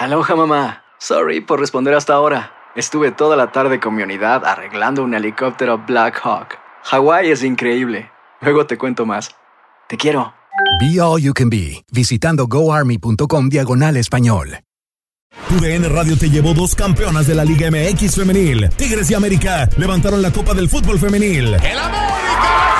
Aloha mamá. Sorry por responder hasta ahora. Estuve toda la tarde con mi unidad arreglando un helicóptero Black Hawk. Hawái es increíble. Luego te cuento más. Te quiero. Be All You Can Be, visitando goarmy.com diagonal español. TUDN Radio te llevó dos campeonas de la Liga MX femenil. Tigres y América levantaron la Copa del Fútbol Femenil. ¡El América!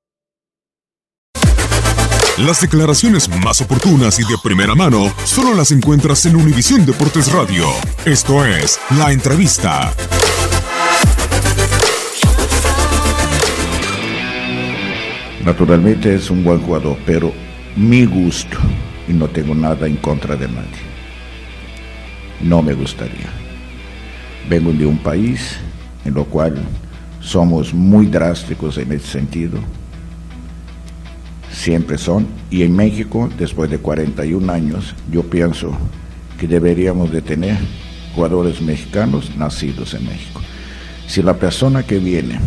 Las declaraciones más oportunas y de primera mano solo las encuentras en Univisión Deportes Radio. Esto es La Entrevista. Naturalmente es un buen jugador, pero mi gusto, y no tengo nada en contra de nadie, no me gustaría. Vengo de un país en lo cual somos muy drásticos en ese sentido siempre son. Y en México, después de 41 años, yo pienso que deberíamos de tener jugadores mexicanos nacidos en México. Si la persona que viene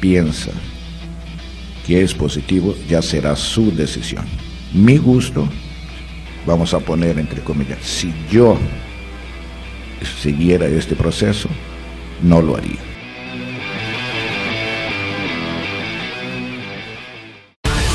piensa que es positivo, ya será su decisión. Mi gusto, vamos a poner entre comillas, si yo siguiera este proceso, no lo haría.